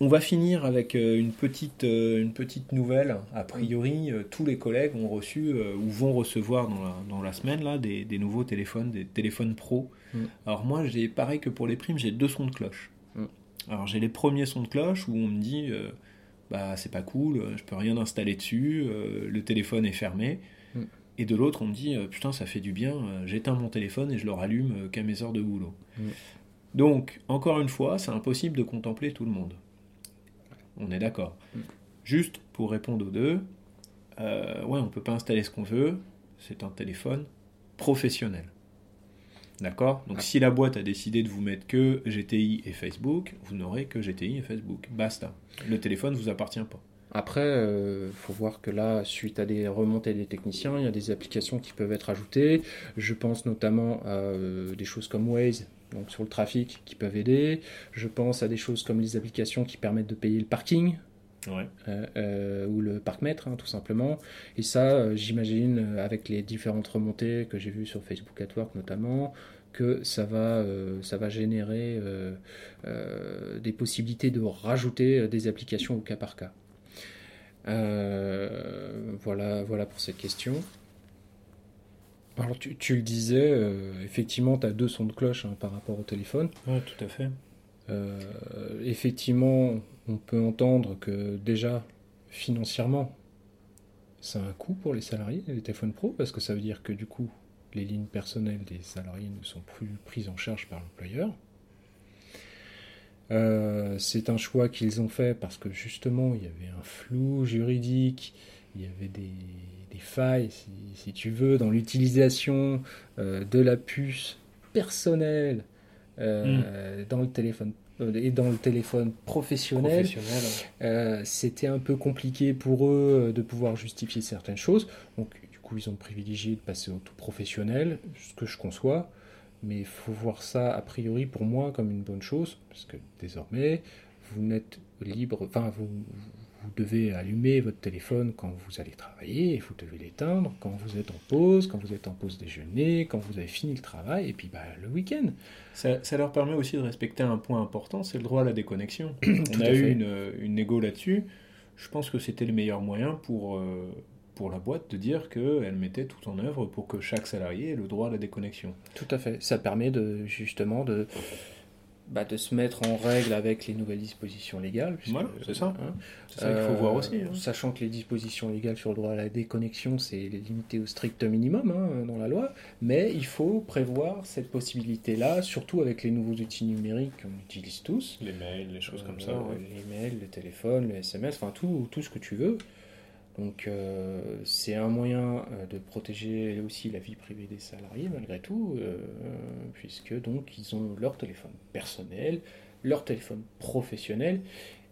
on va finir avec euh, une petite, euh, une petite nouvelle. A priori, euh, tous les collègues ont reçu euh, ou vont recevoir dans la, dans la semaine là, des, des nouveaux téléphones, des téléphones pro. Mm. Alors moi, j'ai pareil que pour les primes, j'ai deux sons de cloche. Alors j'ai les premiers sons de cloche où on me dit, euh, bah c'est pas cool, euh, je peux rien installer dessus, euh, le téléphone est fermé. Mm. Et de l'autre, on me dit, putain, ça fait du bien, j'éteins mon téléphone et je le rallume qu'à mes heures de boulot. Mm. Donc, encore une fois, c'est impossible de contempler tout le monde. On est d'accord. Mm. Juste pour répondre aux deux, euh, ouais, on peut pas installer ce qu'on veut, c'est un téléphone professionnel. D'accord Donc Ah. si la boîte a décidé de vous mettre que GTI et Facebook, vous n'aurez que GTI et Facebook. Basta. Le téléphone vous appartient pas. Après, il faut voir que là, suite à des remontées des techniciens, il y a des applications qui peuvent être ajoutées. Je pense notamment à euh, des choses comme Waze, donc sur le trafic, qui peuvent aider. Je pense à des choses comme les applications qui permettent de payer le parking. Ouais. euh, euh, ou le parc-mètre, hein, tout simplement. Et ça, euh, j'imagine, avec les différentes remontées que j'ai vues sur Facebook at Work notamment, que ça va, ça va générer des possibilités de rajouter des applications au cas par cas. Voilà, voilà pour cette question. Alors tu, tu le disais, effectivement, tu as deux sons de cloche hein, par rapport au téléphone. Ouais, tout à fait. Effectivement, on peut entendre que déjà, financièrement, c'est un coût pour les salariés, les téléphones pro, parce que ça veut dire que du coup, les lignes personnelles des salariés ne sont plus prises en charge par l'employeur. Euh, c'est un choix qu'ils ont fait parce que justement, il y avait un flou juridique, il y avait des, des failles, si, si tu veux, dans l'utilisation euh, de la puce personnelle euh, dans le téléphone et dans le téléphone professionnel. Professionnel. Euh, c'était un peu compliqué pour eux euh, de pouvoir justifier certaines choses. Donc, du coup, ils ont privilégié de passer au tout professionnel, ce que je conçois. Mais il faut voir ça, a priori, pour moi, comme une bonne chose, parce que désormais, vous n'êtes libre, enfin, vous, vous devez allumer votre téléphone quand vous allez travailler, et vous devez l'éteindre quand vous êtes en pause, quand vous êtes en pause déjeuner, quand vous avez fini le travail, et puis bah, le week-end. Ça, ça leur permet aussi de respecter un point important, c'est le droit à la déconnexion. On a eu une, une négo là-dessus. Je pense que c'était le meilleur moyen pour, euh, pour la boîte de dire qu'elle mettait tout en œuvre pour que chaque salarié ait le droit à la déconnexion. Tout à fait. Ça permet de justement de, bah, de se mettre en règle avec les nouvelles dispositions légales. puisque- Voilà, c'est ça. hein. C'est ça qu'il faut Euh, voir aussi. hein. Sachant que les dispositions légales sur le droit à la déconnexion, c'est limité au strict minimum hein, dans la loi, mais il faut prévoir cette possibilité-là, surtout avec les nouveaux outils numériques qu'on utilise tous. Les mails, les choses comme Euh, ça. ouais. Les mails, le téléphone, le SMS, enfin tout, tout ce que tu veux. Donc euh, c'est un moyen euh, de protéger aussi la vie privée des salariés malgré tout, euh, puisque donc ils ont leur téléphone personnel, leur téléphone professionnel,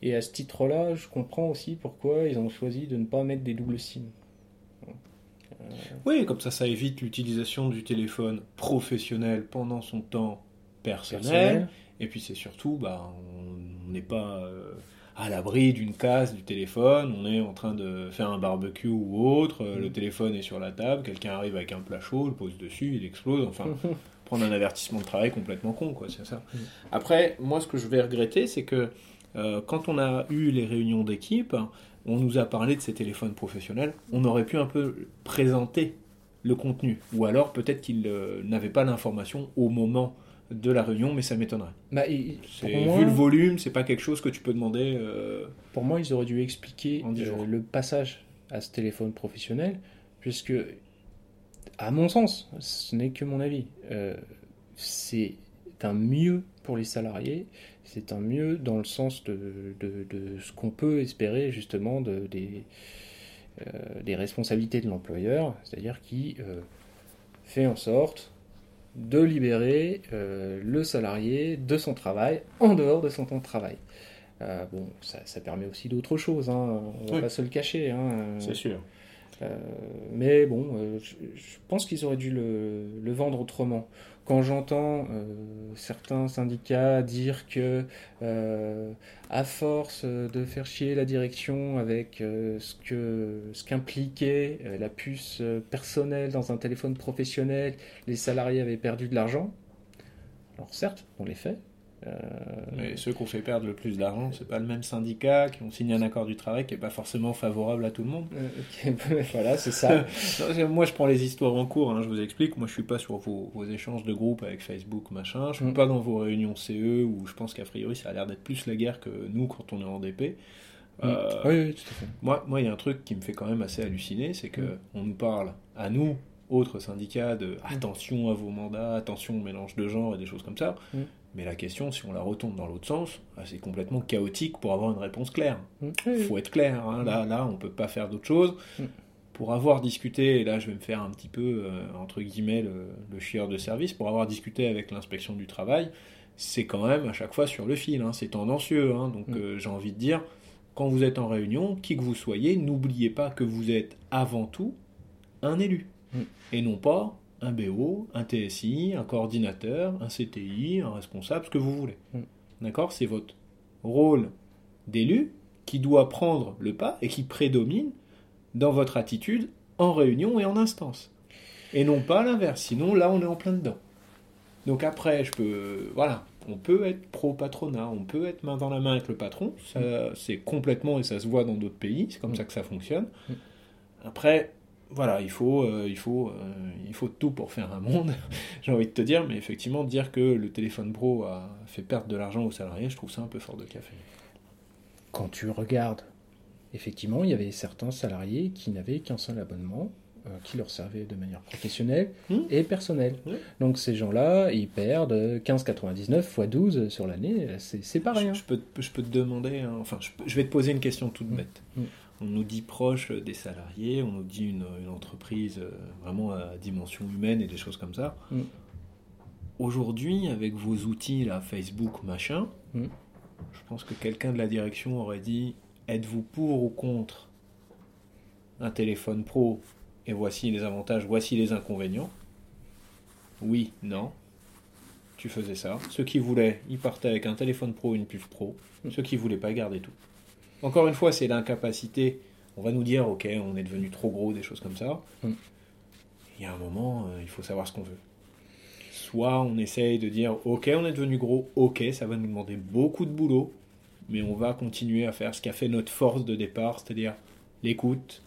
et à ce titre-là, je comprends aussi pourquoi ils ont choisi de ne pas mettre des doubles SIM. Oui, comme ça, ça évite l'utilisation du téléphone professionnel pendant son temps personnel. Personnel. Et puis c'est surtout, bah, on n'est pas euh, à l'abri d'une casse du téléphone, on est en train de faire un barbecue ou autre, euh, le Mm. téléphone est sur la table, quelqu'un arrive avec un plat chaud, le pose dessus, il explose, enfin, prendre un avertissement de travail complètement con, quoi, c'est ça. Mm. Après, moi, ce que je vais regretter, c'est que euh, quand on a eu les réunions d'équipe, on nous a parlé de ces téléphones professionnels, on aurait pu un peu présenter le contenu, ou alors peut-être qu'ils euh, n'avaient pas l'information au moment de la réunion, mais ça m'étonnerait. Bah, et- moi, Vu le volume, c'est pas quelque chose que tu peux demander. euh, pour moi, ils auraient dû expliquer euh, le passage à ce téléphone professionnel, puisque, à mon sens, ce n'est que mon avis, euh, c'est un mieux pour les salariés, c'est un mieux dans le sens de, de- de ce qu'on peut espérer justement de, des, des responsabilités de l'employeur, c'est-à-dire qui fait en sorte de libérer euh, le salarié de son travail en dehors de son temps de travail. Euh, bon, ça, ça permet aussi d'autres choses, hein, on va Oui. pas se le cacher. hein, euh, sûr. euh, mais bon, je, je pense qu'ils auraient dû le, le vendre autrement. Quand j'entends euh, certains syndicats dire que, euh, à force de faire chier la direction avec euh, ce ce qu'impliquait la puce personnelle dans un téléphone professionnel, les salariés avaient perdu de l'argent. Alors certes, on les fait. Euh, Mais ceux qui ont fait perdre le plus d'argent, c'est pas le même syndicat qui ont signé un accord du travail qui est pas forcément favorable à tout le monde. euh, ok, voilà, c'est ça. Non, moi, je prends les histoires en cours, hein, je vous explique. Moi, je suis pas sur vos, vos échanges de groupe avec Facebook, machin. Je suis Mm. pas dans vos réunions CE où je pense qu'a priori, ça a l'air d'être plus la guerre que nous quand on est en DP. Euh, oui, oui, tout à fait. Moi, moi, il y a un truc qui me fait quand même assez halluciner, c'est que Mm. on nous parle à nous, autres syndicats, de attention à vos mandats, attention au mélange de genres et des choses comme ça. Mm. Mais la question, si on la retourne dans l'autre sens, bah, c'est complètement chaotique pour avoir une réponse claire. Mm, oui, oui. Faut être clair. hein. Là, là, on peut pas faire d'autre chose. Mm. pour avoir discuté, et là je vais me faire un petit peu, euh, entre guillemets, le, le chieur de service, pour avoir discuté avec l'inspection du travail, c'est quand même à chaque fois sur le fil, hein, c'est tendancieux. hein. donc Mm. euh, j'ai envie de dire, quand vous êtes en réunion, qui que vous soyez, n'oubliez pas que vous êtes avant tout un élu. Mm. Et non pas un BO, un TSI, un coordinateur, un CTI, un responsable, ce que vous voulez. Mm. D'accord? C'est votre rôle d'élu qui doit prendre le pas et qui prédomine dans votre attitude en réunion et en instance. Et non pas l'inverse. Sinon, là, on est en plein dedans. Donc après, je peux, voilà, on peut être pro-patronat, on peut être main dans la main avec le patron. Ça, c'est complètement et ça se voit dans d'autres pays. C'est comme Mm. ça que ça fonctionne. Mm. Après, voilà, il faut, euh, il faut, euh, il faut tout pour faire un monde. J'ai envie de te dire, mais effectivement, dire que le téléphone pro a fait perdre de l'argent aux salariés, je trouve ça un peu fort de café. Quand tu regardes, effectivement, il y avait certains salariés qui n'avaient qu'un seul abonnement, euh, qui leur servait de manière professionnelle Hmm. et personnelle. Donc ces gens-là, ils perdent 15,99 x 12 sur l'année, c'est pas rien. Je, je peux, te- je peux te demander, hein, enfin, je, vais te poser une question toute Mm. bête. Mm. On nous dit proche des salariés, on nous dit une, une entreprise euh, vraiment à dimension humaine et des choses comme ça. Mm. Aujourd'hui, avec vos outils, là, Facebook, machin, Mm. je pense que quelqu'un de la direction aurait dit êtes-vous pour ou contre un téléphone pro et voici les avantages, voici les inconvénients? Oui, non. Tu faisais ça. Ceux qui voulaient, ils partaient avec un téléphone pro, une puce pro. Ceux qui voulaient pas, gardaient tout. Encore une fois, c'est l'incapacité. On va nous dire, ok, on est devenu trop gros, des choses comme ça. Mm. Il y a un moment, euh, il faut savoir ce qu'on veut. Soit on essaye de dire, ok, on est devenu gros, ok, ça va nous demander beaucoup de boulot, mais on va continuer à faire ce qui a fait notre force de départ, c'est-à-dire l'écoute,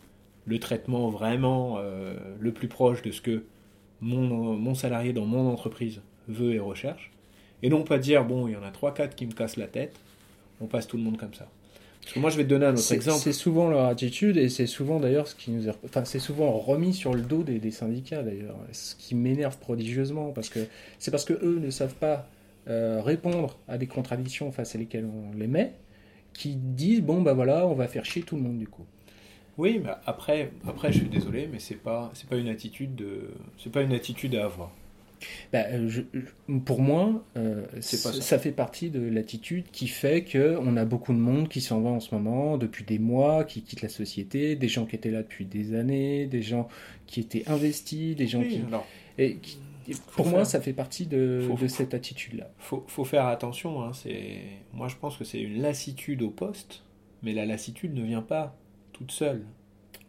le traitement vraiment euh, le plus proche de ce que mon, mon salarié dans mon entreprise veut et recherche. Et non pas dire, bon, il y en a 3-4 qui me cassent la tête, on passe tout le monde comme ça. Parce que moi, je vais te donner un autre C'est exemple. c'est souvent leur attitude et c'est souvent d'ailleurs ce qui nous est, enfin c'est souvent remis sur le dos des, des syndicats d'ailleurs, ce qui m'énerve prodigieusement parce que c'est parce que eux ne savent pas euh, répondre à des contradictions face à lesquelles on les met, qui disent bon bah voilà on va faire chier tout le monde du coup. Oui, mais après, après, je suis désolé, mais c'est pas, c'est pas une attitude de, c'est pas une attitude à avoir. Bah, euh, je- je- pour moi, euh, ça. fait partie de l'attitude qui fait que on a beaucoup de monde qui s'en va en ce moment depuis des mois, qui quitte la société, des gens qui étaient là depuis des années, des gens qui étaient investis, des gens Oui, qui alors, et qui- pour moi ça fait partie de, faut- de cette attitude-là. faut, faut faire attention. Hein, moi, je pense que c'est une lassitude au poste, mais la lassitude ne vient pas toute seule.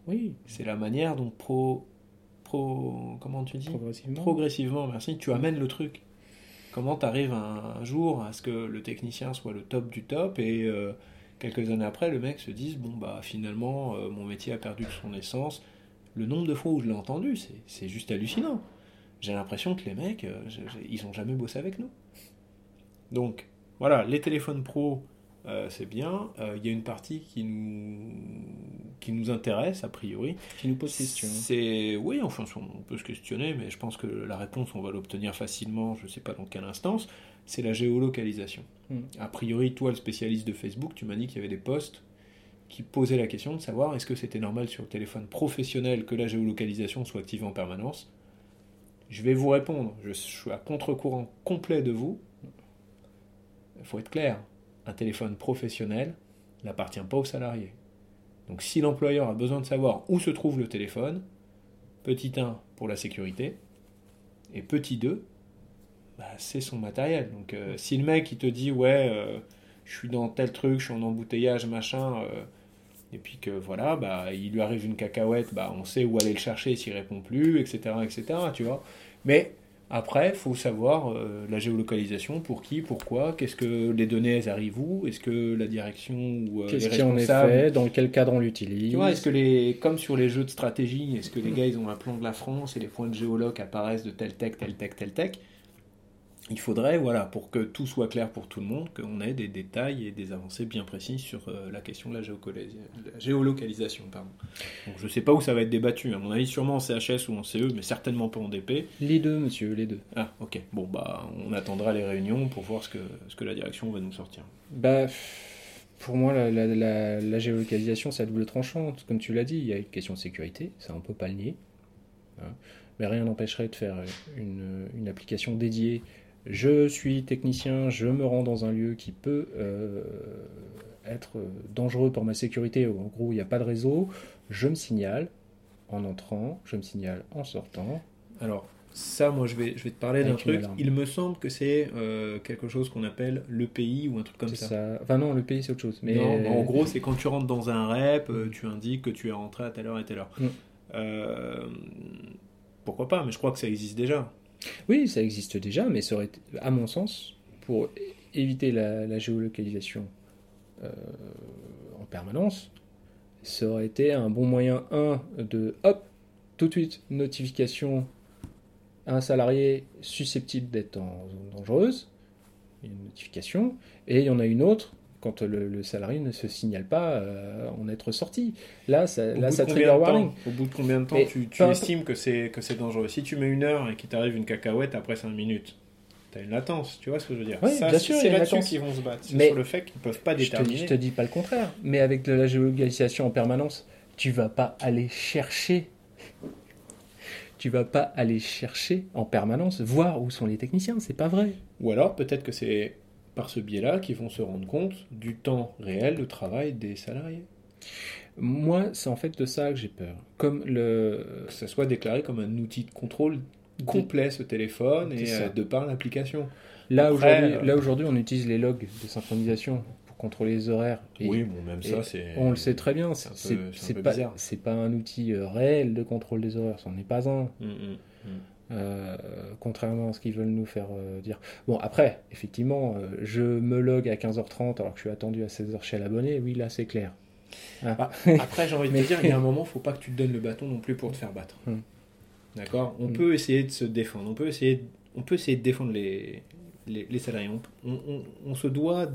Oui, C'est la manière dont pro, pro, comment tu dis? Progressivement. Progressivement, merci. Tu amènes le truc. Comment tu arrives un, un jour à ce que le technicien soit le top du top et euh, quelques années après, le mec se dise bon bah finalement euh, mon métier a perdu de son essence. Le nombre de fois où je l'ai entendu, c'est- juste hallucinant. J'ai l'impression que les mecs, euh, je- je- ils ont jamais bossé avec nous. Donc voilà, les téléphones pro, euh, c'est bien. Euh, Il y a une partie qui nous qui nous intéresse a priori. Qui nous pose question. C'est oui, enfin on peut se questionner, mais je pense que la réponse on va l'obtenir facilement. Je ne sais pas dans quelle instance. C'est la géolocalisation. Mm. A priori, toi, le spécialiste de Facebook, tu m'as dit qu'il y avait des posts qui posaient la question de savoir est-ce que c'était normal sur le téléphone professionnel que la géolocalisation soit activée en permanence? Je vais vous répondre. Je suis à contre-courant complet de vous. Il faut être clair. Un téléphone professionnel n'appartient pas aux salariés. Donc si l'employeur a besoin de savoir où se trouve le téléphone, petit 1 pour la sécurité, et petit 2, bah, c'est son matériel. Donc euh, si le mec il te dit ouais, euh, je suis dans tel truc, je suis en embouteillage, machin, euh, et puis que voilà, bah, il lui arrive une cacahuète, bah, on sait où aller le chercher s'il répond plus, etc. etc. tu vois. Mais après, il faut savoir euh, la géolocalisation, pour qui, pourquoi, qu'est-ce que les données elles arrivent où, est-ce que la direction ou euh, Qu'est-ce les qui en est fait Dans quel cadre on l'utilise. Tu vois, est-ce que les, comme sur les jeux de stratégie, est-ce que les gars ils ont un plan de la France et les points de géoloc apparaissent de tel tech, tel tech, tel tech? Il faudrait, voilà, pour que tout soit clair pour tout le monde, qu'on ait des détails et des avancées bien précises sur euh, la question de la, géolocalisation. Pardon. Donc, je sais pas où ça va être débattu. À mon avis, sûrement en CHS ou en CE, mais certainement pas en DP. Les deux, monsieur, les deux. Ah, ok. Bon, bah, on attendra les réunions pour voir ce que, ce que la direction va nous sortir. Bah, pour moi, la, la- la- la géolocalisation, c'est à double tranchant. Comme tu l'as dit, il y a une question de sécurité, ça on peut pas le nier. Hein. Mais rien n'empêcherait de faire une, une application dédiée. Je suis technicien, je me rends dans un lieu qui peut euh, être dangereux pour ma sécurité. En gros, il n'y a pas de réseau. Je me signale en entrant, je me signale en sortant. Alors, ça, moi, je vais, je vais te parler d'un truc. alarme. Il me semble que c'est euh, quelque chose qu'on appelle l'EPI ou un truc comme ça. ça. Enfin non, le pays c'est autre chose. Mais Non, en gros, c'est quand tu rentres dans un rep, euh, tu indiques que tu es rentré à telle heure et telle heure. Mm. Euh, pourquoi pas, mais je crois que ça existe déjà. Oui, ça existe déjà, mais ça aurait à mon sens, pour éviter la, la géolocalisation euh, en permanence, ça aurait été un bon moyen, un, de, hop, tout de suite, notification à un salarié susceptible d'être en zone dangereuse, une notification, et il y en a une autre quand le, le salarié ne se signale pas euh, en être sorti. Là, ça, là, ça trigger warning. Au bout de combien de temps Mais tu, tu estimes que c'est que c'est dangereux Si tu mets une heure et qu'il t'arrive une cacahuète après 5 minutes, t'as une latence, tu vois ce que je veux dire Oui, Ça, bien sûr, c'est là-dessus qu'ils vont se battre. C'est Mais sur le fait qu'ils peuvent pas Je te, déterminer. je te dis pas le contraire, mais avec de la géolocalisation en permanence, tu vas pas aller chercher. Tu vas pas aller chercher en permanence, voir où sont les techniciens, c'est pas vrai. Ou alors peut-être que c'est par ce biais-là qu'ils vont se rendre compte du temps réel de travail des salariés. Moi, c'est en fait de ça que j'ai peur. Comme le. Que ça soit déclaré comme un outil de contrôle complet ce téléphone et ça. euh, de par l'application. Là Après, aujourd'hui, euh, là aujourd'hui, on utilise les logs de synchronisation pour contrôler les horaires. Et oui, bon, même ça, c'est. On le sait très bien, c'est pas, c'est pas un outil euh, réel de contrôle des horaires, c'en est pas un. Mm, mm. Euh, contrairement à ce qu'ils veulent nous faire euh, dire. Bon, après, effectivement, euh, je me log à 15h30 alors que je suis attendu à 16h chez l'abonné, oui, là, c'est clair. Bah, après, j'ai envie de te dire, il y a un moment, faut pas que tu te donnes le bâton non plus pour te faire battre. Mm. D'accord? On Mm. peut essayer de se défendre. On peut essayer, on peut essayer de défendre les, les, les salariés. On, on- on- on se doit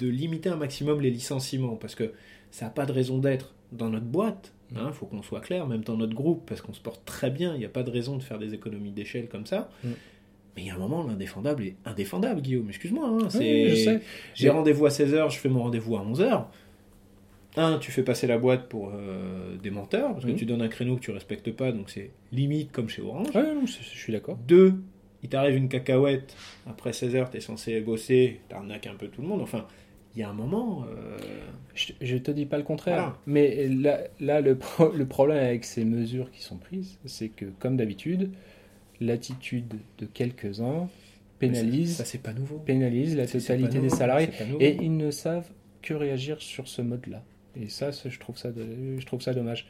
de limiter un maximum les licenciements parce que ça n'a pas de raison d'être dans notre boîte. Il faut qu'on soit clair, même dans notre groupe, parce qu'on se porte très bien. Il n'y a pas de raison de faire des économies d'échelle comme ça. Mm. Mais il y a un moment, l'indéfendable est indéfendable, Guillaume. Excuse-moi. hein, Oui, c'est- je sais. j'ai rendez-vous à 16h, je fais mon rendez-vous à 11h. Un, tu fais passer la boîte pour euh, des menteurs, parce que Mhm. tu donnes un créneau que tu respectes pas, donc c'est limite comme chez Orange. Ouais, non, je, je suis d'accord. Deux, il t'arrive une cacahuète, après 16h, tu es censé bosser, t'arnaques un peu tout le monde. Enfin, il y a un moment. euh, Je, je te dis pas le contraire. Voilà. Mais là, là le, pro- le problème avec ces mesures qui sont prises, c'est que, comme d'habitude, l'attitude de quelques-uns pénalise, Ça, pas nouveau. pénalise la totalité des salariés. Et ils ne savent que réagir sur ce mode-là. Et ça, je, trouve ça de- je trouve ça dommage.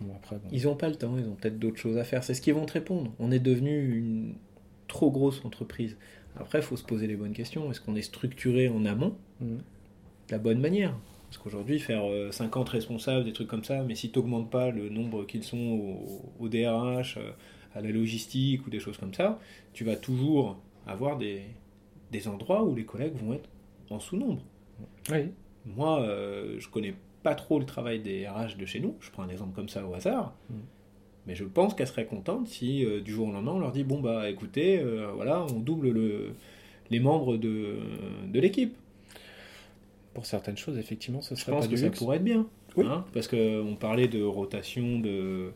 Bon, après, bon. Ils ont pas le temps, ils ont peut-être d'autres choses à faire. C'est ce qu'ils vont te répondre. On est devenu une trop grosse entreprise. Après, il faut se poser les bonnes questions. Est-ce qu'on est structuré en amont. De la bonne manière Parce qu'aujourd'hui, faire euh, 50 responsables, des trucs comme ça, mais si tu n'augmentes pas le nombre qu'ils sont au, au DRH, euh, à la logistique ou des choses comme ça, tu vas toujours avoir des, des endroits où les collègues vont être en sous-nombre. Oui. Moi, euh, je connais pas trop le travail des RH de chez nous. Je prends un exemple comme ça au hasard. Mm. Mais je pense qu'elle serait contente si euh, du jour au lendemain on leur dit bon bah écoutez, euh, voilà, on double le, les membres de, de l'équipe. Pour certaines choses, effectivement, ce Je serait pense pas que du ça luxe. pourrait être bien. Oui. hein, parce qu'on parlait de rotation de,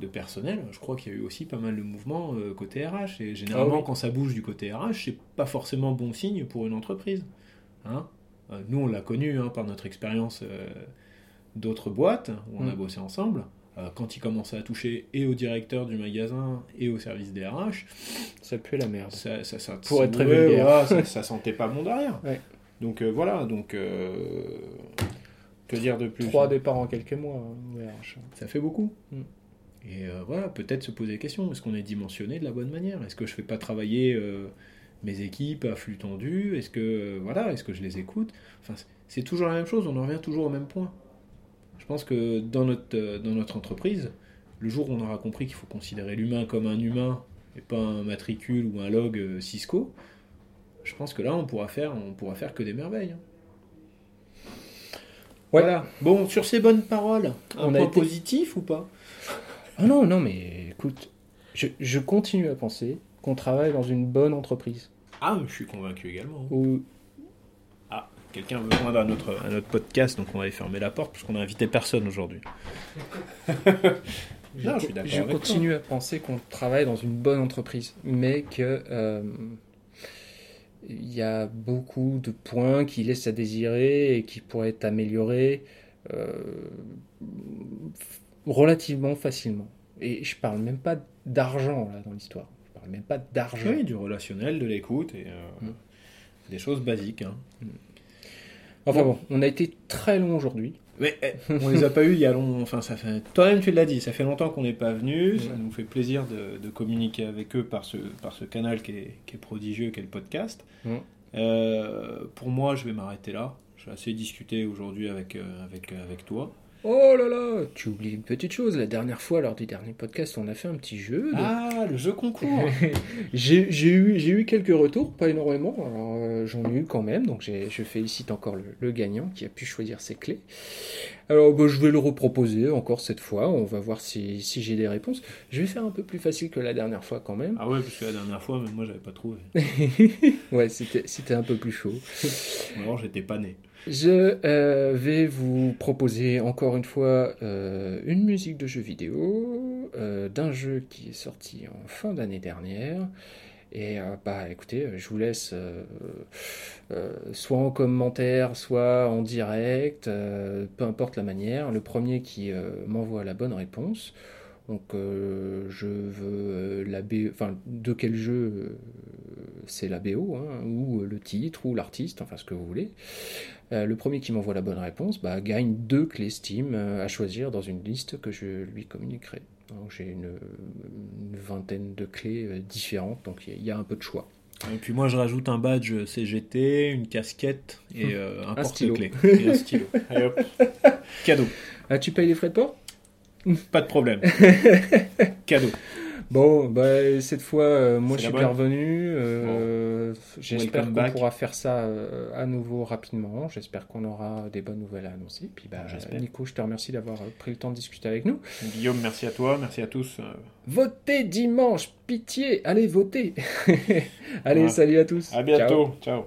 de personnel. Je crois qu'il y a eu aussi pas mal de mouvements euh, côté RH. Et généralement, Ah oui. quand ça bouge du côté RH, c'est pas forcément bon signe pour une entreprise. Hein Euh, nous, on l'a connu hein, par notre expérience euh, d'autres boîtes où on a Mm. bossé ensemble. Euh, quand il commençait à toucher et au directeur du magasin et au service des RH, Ça pue la merde. ça, ça, ça- Pour être très vulgaire. ça sentait pas bon derrière. Ouais. Donc euh, voilà, donc euh, que dire de plus Trois départs en quelques mois. hein, RH. Ça fait beaucoup. Mm. Et euh, voilà, peut-être se poser des questions. Est-ce qu'on est dimensionné de la bonne manière? Est-ce que je fais pas travailler euh, mes équipes à flux tendu? Est-ce que euh, voilà, est-ce que je les écoute? Enfin, c'est- c'est toujours la même chose. On en revient toujours au même point. Je pense que dans notre euh, dans notre entreprise, le jour où on aura compris qu'il faut considérer l'humain comme un humain et pas un matricule ou un log euh, Cisco, je pense que là on pourra faire on pourra faire que des merveilles. hein. Ouais. Voilà. Bon, sur ces bonnes paroles, un On a point été- positif ou pas? Ah non, non, mais écoute, je, je continue à penser qu'on travaille dans une bonne entreprise. Ah, je suis convaincu également. Où... Ah. quelqu'un veut joindre à notre, à notre podcast, donc on va aller fermer la porte parce qu'on a invité personne aujourd'hui. Non, je suis je avec continue à penser qu'on travaille dans une bonne entreprise, mais que euh, il y a beaucoup de points qui laissent à désirer et qui pourraient être améliorés euh, relativement facilement. Et je parle même pas d'argent là dans l'histoire. Je parle même pas d'argent. Oui, du relationnel, de l'écoute et euh, Mm. des choses basiques. hein. Enfin bon, on a été très long aujourd'hui. Mais eh, on les a pas eu il y a longtemps. Enfin, ça fait. Toi-même, tu l'as dit, ça fait longtemps qu'on n'est pas venu. Ça nous fait plaisir de, de communiquer avec eux par ce, par ce canal qui est, qui est prodigieux, qui est le podcast. Euh, pour moi, je vais m'arrêter là. J'ai assez discuté aujourd'hui avec, euh, avec, avec toi. Oh là là, tu oublies une petite chose. La dernière fois, lors du dernier podcast, on a fait un petit jeu. de- Ah, le jeu concours J'ai eu, eu quelques retours, pas énormément, alors euh, j'en ai eu quand même, donc je félicite encore le, le gagnant qui a pu choisir ses clés. Alors bah, je vais le reproposer encore cette fois, on va voir si, si j'ai des réponses. Je vais faire un peu plus facile que la dernière fois quand même. Ah ouais, parce que la dernière fois, même moi, j'avais pas trouvé. ouais, c'était un peu plus chaud. Alors, j'étais pas né. Je euh, vais vous proposer encore une fois euh, une musique de jeu vidéo euh, d'un jeu qui est sorti en fin d'année dernière. Et bah écoutez, je vous laisse soit en commentaire, soit en direct, peu importe la manière. Le premier qui m'envoie la bonne réponse. Donc euh, je veux euh, la BO, enfin de quel jeu euh, c'est la BO, hein, ou le titre, ou l'artiste, enfin ce que vous voulez. Euh, le premier qui m'envoie la bonne réponse bah, gagne deux clés Steam à choisir dans une liste que je lui communiquerai. J'ai une, une vingtaine de clés différentes, donc il y, a- il y a un peu de choix. Et puis moi, je rajoute un badge CGT, une casquette et euh, un, Un stylo. porte-clés. Et un stylo. Allez, hop. Cadeau. Ah, tu payes les frais de port? Pas de problème. Cadeau. Bon, bah, cette fois, euh, moi je suis revenu. euh, J'espère qu'on back. pourra faire ça euh, à nouveau rapidement. J'espère qu'on aura des bonnes nouvelles à annoncer. Puis bah. Nico, je te remercie d'avoir pris le temps de discuter avec nous. Guillaume, merci à toi, merci à tous. Votez dimanche, pitié, allez voter. allez, Ouais. salut à tous. À Ciao. bientôt. Ciao.